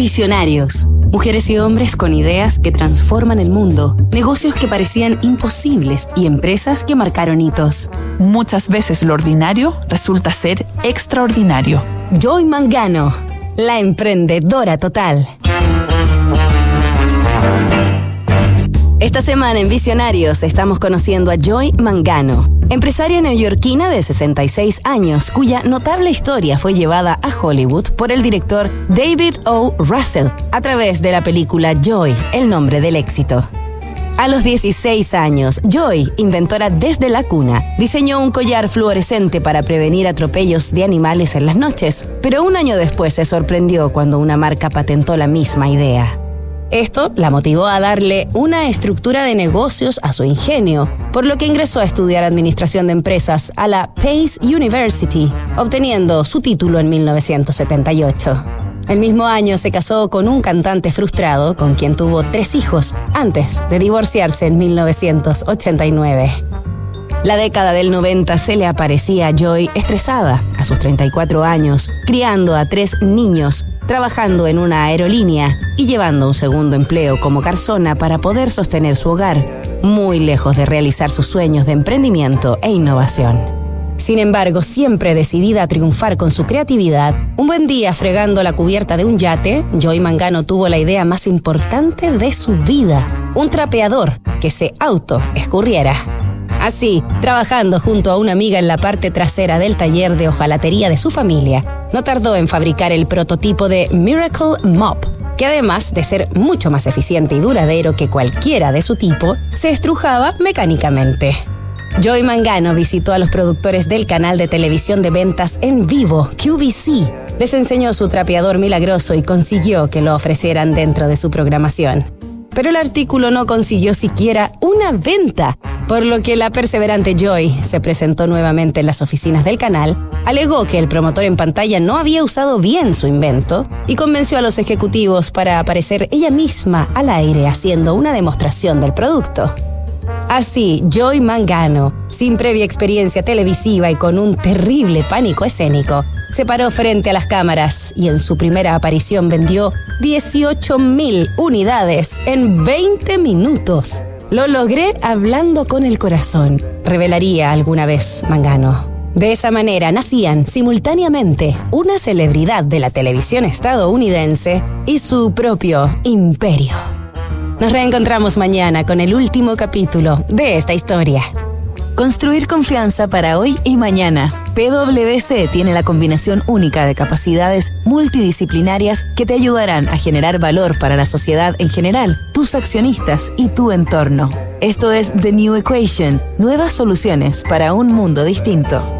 Visionarios. Mujeres y hombres con ideas que transforman el mundo, negocios que parecían imposibles y empresas que marcaron hitos. Muchas veces lo ordinario resulta ser extraordinario. Joy Mangano, la emprendedora total. Esta semana en Visionarios estamos conociendo a Joy Mangano, empresaria neoyorquina de 66 años, cuya notable historia fue llevada a Hollywood por el director David O. Russell a través de la película Joy, el nombre del éxito. A los 16 años, Joy, inventora desde la cuna, diseñó un collar fluorescente para prevenir atropellos de animales en las noches, pero un año después se sorprendió cuando una marca patentó la misma idea. Esto la motivó a darle una estructura de negocios a su ingenio, por lo que ingresó a estudiar administración de empresas a la Pace University, obteniendo su título en 1978. El mismo año se casó con un cantante frustrado con quien tuvo tres hijos antes de divorciarse en 1989. La década del 90 se le aparecía a Joy estresada, a sus 34 años, criando a tres niños trabajando en una aerolínea y llevando un segundo empleo como garzona para poder sostener su hogar, muy lejos de realizar sus sueños de emprendimiento e innovación. Sin embargo, siempre decidida a triunfar con su creatividad, un buen día fregando la cubierta de un yate, Joy Mangano tuvo la idea más importante de su vida, un trapeador que se auto escurriera. Así, trabajando junto a una amiga en la parte trasera del taller de hojalatería de su familia, no tardó en fabricar el prototipo de Miracle Mop, que además de ser mucho más eficiente y duradero que cualquiera de su tipo, se estrujaba mecánicamente. Joy Mangano visitó a los productores del canal de televisión de ventas en vivo, QVC. Les enseñó su trapeador milagroso y consiguió que lo ofrecieran dentro de su programación. Pero el artículo no consiguió siquiera una venta, por lo que la perseverante Joy se presentó nuevamente en las oficinas del canal, alegó que el promotor en pantalla no había usado bien su invento y convenció a los ejecutivos para aparecer ella misma al aire haciendo una demostración del producto. Así, Joy Mangano, sin previa experiencia televisiva y con un terrible pánico escénico, se paró frente a las cámaras y en su primera aparición vendió 18.000 unidades en 20 minutos lo logré hablando con el corazón, revelaría alguna vez Mangano. De esa manera nacían simultáneamente una celebridad de la televisión estadounidense y su propio imperio. Nos reencontramos mañana con el último capítulo de esta historia. Construir confianza para hoy y mañana. PwC tiene la combinación única de capacidades multidisciplinarias que te ayudarán a generar valor para la sociedad en general, tus accionistas y tu entorno. Esto es The New Equation, nuevas soluciones para un mundo distinto.